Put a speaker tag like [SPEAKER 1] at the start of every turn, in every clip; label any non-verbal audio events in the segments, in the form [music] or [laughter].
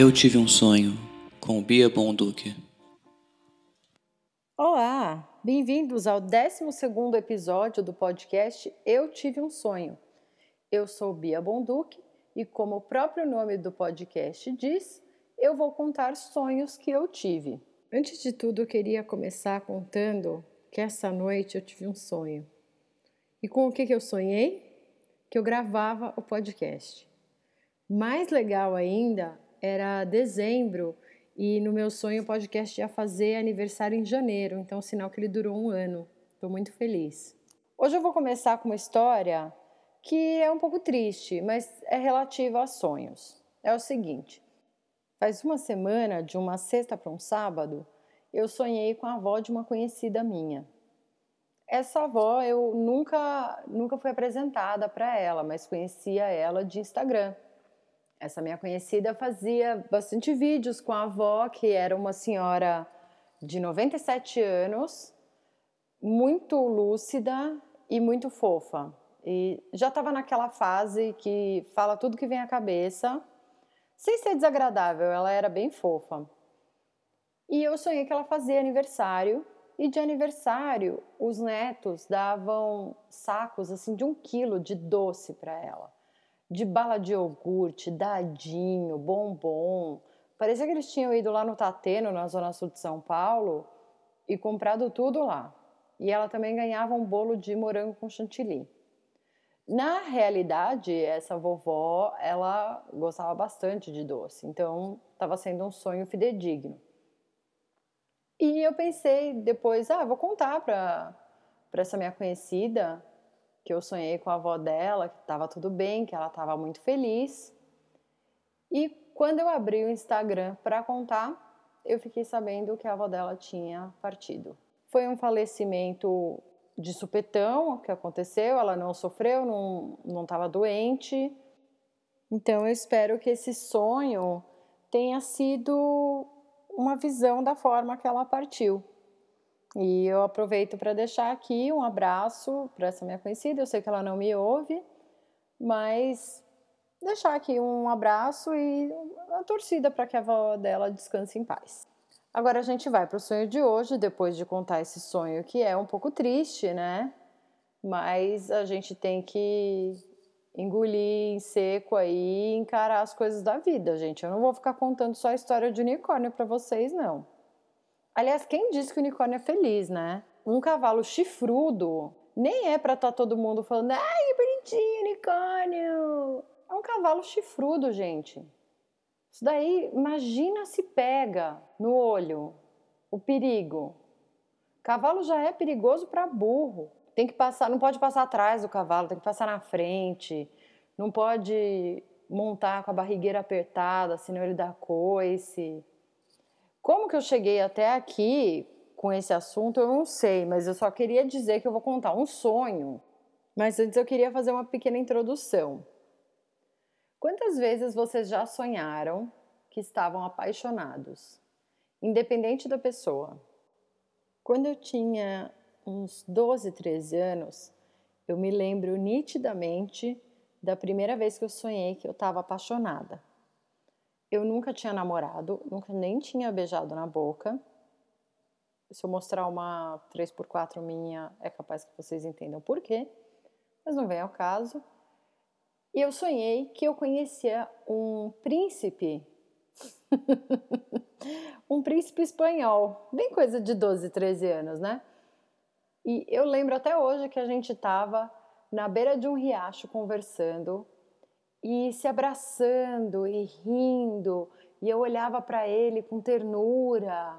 [SPEAKER 1] Eu tive um sonho com Bia Bonduque.
[SPEAKER 2] Olá, bem-vindos ao 12 episódio do podcast Eu Tive um Sonho. Eu sou Bia Bonduque e, como o próprio nome do podcast diz, eu vou contar sonhos que eu tive. Antes de tudo, eu queria começar contando que essa noite eu tive um sonho. E com o que, que eu sonhei? Que eu gravava o podcast. Mais legal ainda era dezembro e no meu sonho o podcast ia fazer aniversário em janeiro, então sinal que ele durou um ano. Estou muito feliz. Hoje eu vou começar com uma história que é um pouco triste, mas é relativa a sonhos. É o seguinte: faz uma semana, de uma sexta para um sábado, eu sonhei com a avó de uma conhecida minha. Essa avó eu nunca, nunca fui apresentada para ela, mas conhecia ela de Instagram. Essa minha conhecida fazia bastante vídeos com a avó, que era uma senhora de 97 anos, muito lúcida e muito fofa. E já estava naquela fase que fala tudo que vem à cabeça, sem ser desagradável, ela era bem fofa. E eu sonhei que ela fazia aniversário, e de aniversário os netos davam sacos assim de um quilo de doce para ela de bala de iogurte, dadinho, bombom. Parecia que eles tinham ido lá no Tateno, na zona sul de São Paulo, e comprado tudo lá. E ela também ganhava um bolo de morango com chantilly. Na realidade, essa vovó, ela gostava bastante de doce, então estava sendo um sonho fidedigno. E eu pensei depois, ah, vou contar para essa minha conhecida que eu sonhei com a avó dela, que estava tudo bem, que ela estava muito feliz. E quando eu abri o Instagram para contar, eu fiquei sabendo que a avó dela tinha partido. Foi um falecimento de supetão que aconteceu, ela não sofreu, não estava doente. Então eu espero que esse sonho tenha sido uma visão da forma que ela partiu. E eu aproveito para deixar aqui um abraço para essa minha conhecida. Eu sei que ela não me ouve, mas deixar aqui um abraço e a torcida para que a avó dela descanse em paz. Agora a gente vai para o sonho de hoje, depois de contar esse sonho que é um pouco triste, né? Mas a gente tem que engolir em seco aí e encarar as coisas da vida, gente. Eu não vou ficar contando só a história de unicórnio para vocês, não. Aliás, quem disse que o unicórnio é feliz, né? Um cavalo chifrudo nem é para estar tá todo mundo falando, ai, que bonitinho, unicórnio. É um cavalo chifrudo, gente. Isso daí, imagina se pega no olho o perigo. Cavalo já é perigoso para burro. Tem que passar, não pode passar atrás do cavalo, tem que passar na frente. Não pode montar com a barrigueira apertada, senão ele dá coice. Como que eu cheguei até aqui com esse assunto, eu não sei, mas eu só queria dizer que eu vou contar um sonho. Mas antes eu queria fazer uma pequena introdução. Quantas vezes vocês já sonharam que estavam apaixonados, independente da pessoa? Quando eu tinha uns 12, 13 anos, eu me lembro nitidamente da primeira vez que eu sonhei que eu estava apaixonada. Eu nunca tinha namorado, nunca nem tinha beijado na boca. Se eu mostrar uma 3x4 minha, é capaz que vocês entendam por quê, mas não vem ao caso. E eu sonhei que eu conhecia um príncipe, [laughs] um príncipe espanhol, bem coisa de 12, 13 anos, né? E eu lembro até hoje que a gente estava na beira de um riacho conversando e se abraçando e rindo, e eu olhava para ele com ternura.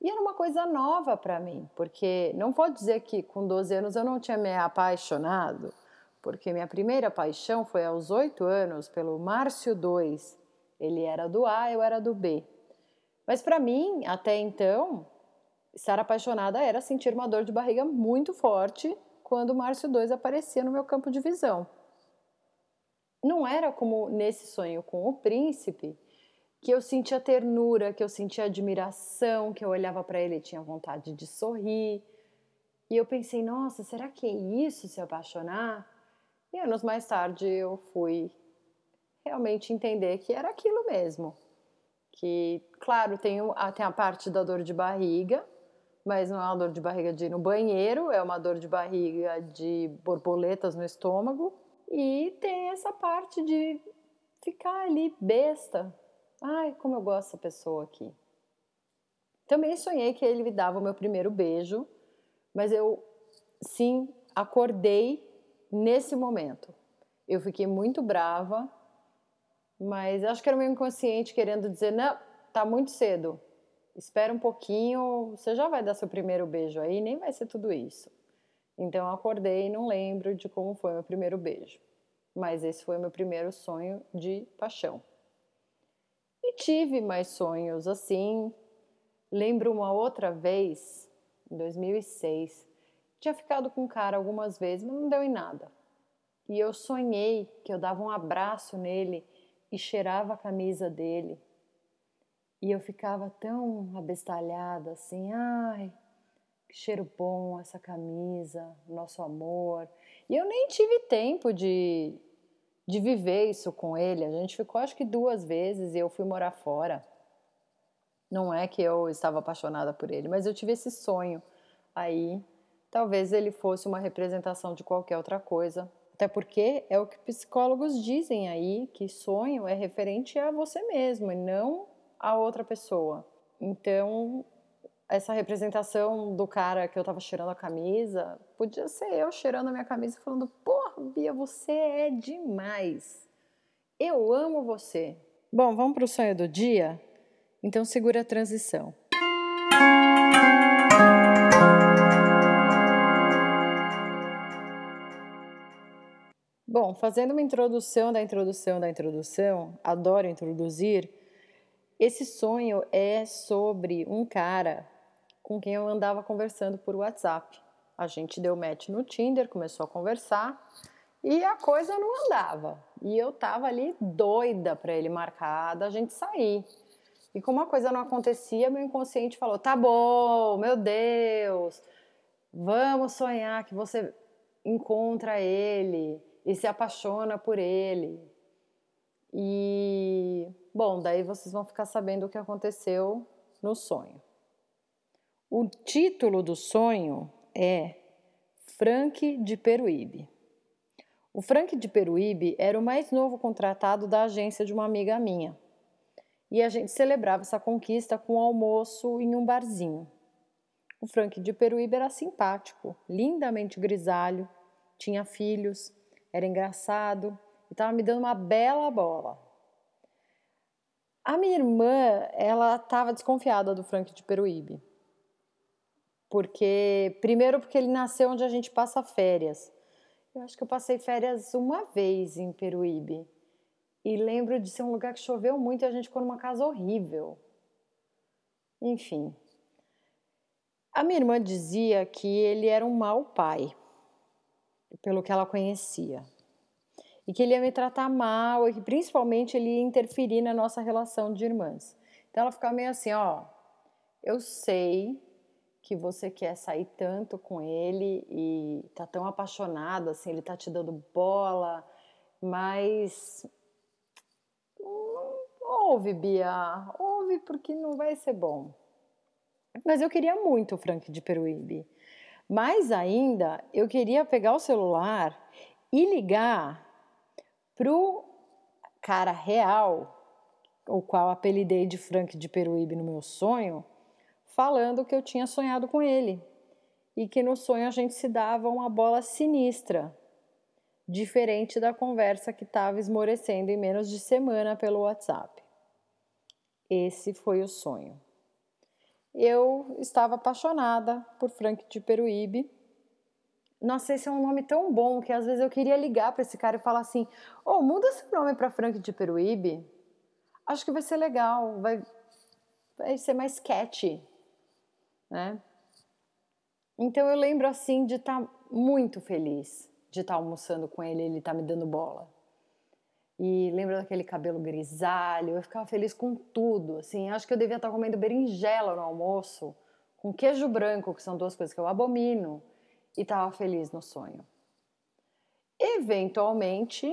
[SPEAKER 2] E era uma coisa nova para mim, porque não vou dizer que com 12 anos eu não tinha me apaixonado, porque minha primeira paixão foi aos 8 anos pelo Márcio II. Ele era do A, eu era do B. Mas para mim, até então, estar apaixonada era sentir uma dor de barriga muito forte quando o Márcio II aparecia no meu campo de visão não era como nesse sonho com o príncipe, que eu sentia ternura, que eu sentia admiração, que eu olhava para ele e tinha vontade de sorrir. E eu pensei, nossa, será que é isso se apaixonar? E anos mais tarde eu fui realmente entender que era aquilo mesmo. Que, claro, tem, a, tem a parte da dor de barriga, mas não é uma dor de barriga de ir no banheiro, é uma dor de barriga de borboletas no estômago. E tem essa parte de ficar ali besta. Ai, como eu gosto dessa pessoa aqui. Também sonhei que ele me dava o meu primeiro beijo, mas eu sim acordei nesse momento. Eu fiquei muito brava, mas acho que era o meu inconsciente querendo dizer: não, tá muito cedo, espera um pouquinho, você já vai dar seu primeiro beijo aí, nem vai ser tudo isso. Então eu acordei e não lembro de como foi meu primeiro beijo, mas esse foi meu primeiro sonho de paixão. E tive mais sonhos assim. Lembro uma outra vez, em 2006, tinha ficado com um cara algumas vezes, mas não deu em nada. E eu sonhei que eu dava um abraço nele e cheirava a camisa dele. E eu ficava tão abestalhada assim, ai, cheiro bom essa camisa, nosso amor. E eu nem tive tempo de, de viver isso com ele. A gente ficou acho que duas vezes e eu fui morar fora. Não é que eu estava apaixonada por ele, mas eu tive esse sonho aí talvez ele fosse uma representação de qualquer outra coisa. Até porque é o que psicólogos dizem aí, que sonho é referente a você mesmo e não a outra pessoa. Então, essa representação do cara que eu tava cheirando a camisa, podia ser eu cheirando a minha camisa e falando: Porra, Bia, você é demais. Eu amo você. Bom, vamos para o sonho do dia? Então, segura a transição. Bom, fazendo uma introdução da introdução da introdução, adoro introduzir. Esse sonho é sobre um cara com quem eu andava conversando por WhatsApp. A gente deu match no Tinder, começou a conversar e a coisa não andava. E eu tava ali doida para ele marcar da gente sair. E como a coisa não acontecia, meu inconsciente falou: "Tá bom, meu Deus. Vamos sonhar que você encontra ele." e se apaixona por ele. E, bom, daí vocês vão ficar sabendo o que aconteceu no sonho. O título do sonho é Frank de Peruíbe. O Frank de Peruíbe era o mais novo contratado da agência de uma amiga minha. E a gente celebrava essa conquista com um almoço em um barzinho. O Frank de Peruíbe era simpático, lindamente grisalho, tinha filhos era engraçado e estava me dando uma bela bola. A minha irmã, ela estava desconfiada do Frank de Peruíbe. Porque, primeiro, porque ele nasceu onde a gente passa férias. Eu acho que eu passei férias uma vez em Peruíbe. E lembro de ser um lugar que choveu muito e a gente ficou numa casa horrível. Enfim. A minha irmã dizia que ele era um mau pai pelo que ela conhecia. E que ele ia me tratar mal e que principalmente ele ia interferir na nossa relação de irmãs. Então ela ficava meio assim, ó, eu sei que você quer sair tanto com ele e tá tão apaixonada, assim, ele tá te dando bola, mas ouve, Bia, ouve porque não vai ser bom. Mas eu queria muito o Frank de Peruíbe. Mais ainda, eu queria pegar o celular e ligar pro cara real, o qual apelidei de Frank de Peruíbe no meu sonho, falando que eu tinha sonhado com ele e que no sonho a gente se dava uma bola sinistra, diferente da conversa que estava esmorecendo em menos de semana pelo WhatsApp. Esse foi o sonho eu estava apaixonada por Frank de Peruíbe. Nossa, esse é um nome tão bom que às vezes eu queria ligar para esse cara e falar assim: "Ô, oh, muda seu nome para Frank de Peruíbe. Acho que vai ser legal, vai vai ser mais catchy", né? Então eu lembro assim de estar tá muito feliz de estar tá almoçando com ele, ele tá me dando bola. E lembra daquele cabelo grisalho? Eu ficava feliz com tudo, assim. Acho que eu devia estar comendo berinjela no almoço, com queijo branco, que são duas coisas que eu abomino, e estava feliz no sonho. Eventualmente,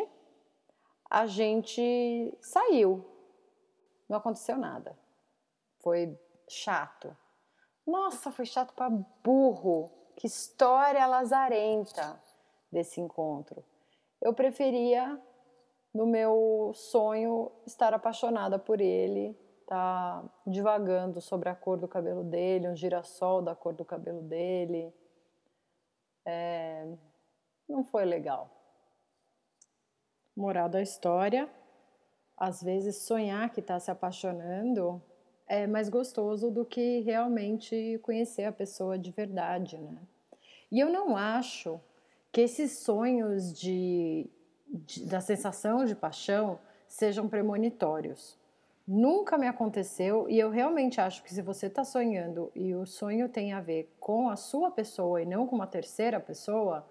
[SPEAKER 2] a gente saiu. não aconteceu nada. Foi chato. Nossa, foi chato para burro. Que história lazarenta desse encontro. Eu preferia, no meu sonho, estar apaixonada por ele, tá divagando sobre a cor do cabelo dele, um girassol da cor do cabelo dele. É, não foi legal. Moral da história: às vezes sonhar que está se apaixonando é mais gostoso do que realmente conhecer a pessoa de verdade, né? E eu não acho que esses sonhos de, de da sensação de paixão sejam premonitórios. Nunca me aconteceu e eu realmente acho que se você está sonhando e o sonho tem a ver com a sua pessoa e não com uma terceira pessoa,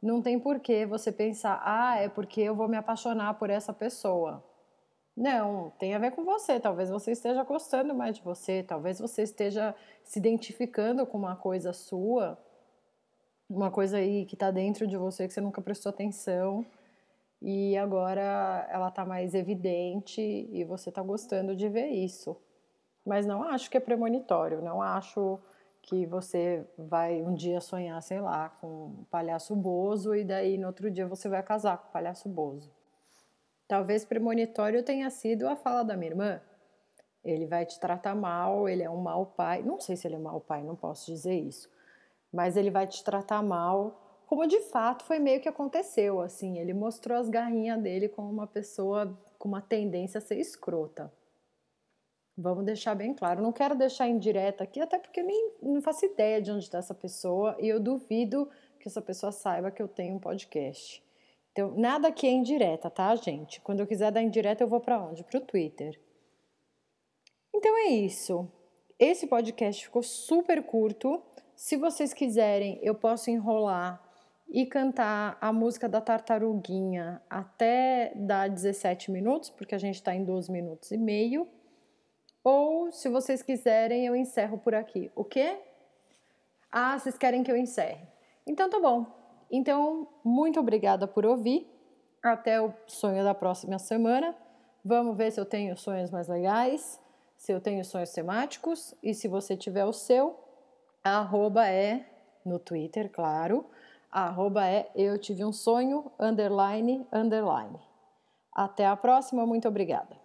[SPEAKER 2] não tem por que você pensar, ah, é porque eu vou me apaixonar por essa pessoa. Não, tem a ver com você. Talvez você esteja gostando mais de você, talvez você esteja se identificando com uma coisa sua, uma coisa aí que está dentro de você que você nunca prestou atenção e agora ela está mais evidente e você está gostando de ver isso. Mas não acho que é premonitório, não acho que você vai um dia sonhar, sei lá, com um palhaço bozo e daí no outro dia você vai casar com o palhaço bozo. Talvez premonitório tenha sido a fala da minha irmã. Ele vai te tratar mal, ele é um mau pai. Não sei se ele é um mau pai, não posso dizer isso. Mas ele vai te tratar mal como de fato foi meio que aconteceu, assim, ele mostrou as garrinhas dele como uma pessoa com uma tendência a ser escrota. Vamos deixar bem claro. Não quero deixar indireta aqui, até porque eu nem não faço ideia de onde está essa pessoa e eu duvido que essa pessoa saiba que eu tenho um podcast. Então, nada aqui é indireta, tá, gente? Quando eu quiser dar indireta, eu vou para onde? Para o Twitter. Então é isso. Esse podcast ficou super curto. Se vocês quiserem, eu posso enrolar e cantar a música da tartaruguinha até dar 17 minutos, porque a gente está em 12 minutos e meio. Ou, se vocês quiserem, eu encerro por aqui. O quê? Ah, vocês querem que eu encerre. Então tá bom. Então, muito obrigada por ouvir. Até o sonho da próxima semana. Vamos ver se eu tenho sonhos mais legais, se eu tenho sonhos temáticos e se você tiver o seu, arroba é no Twitter, claro arroba é eu tive um sonho, underline, underline. Até a próxima, muito obrigada.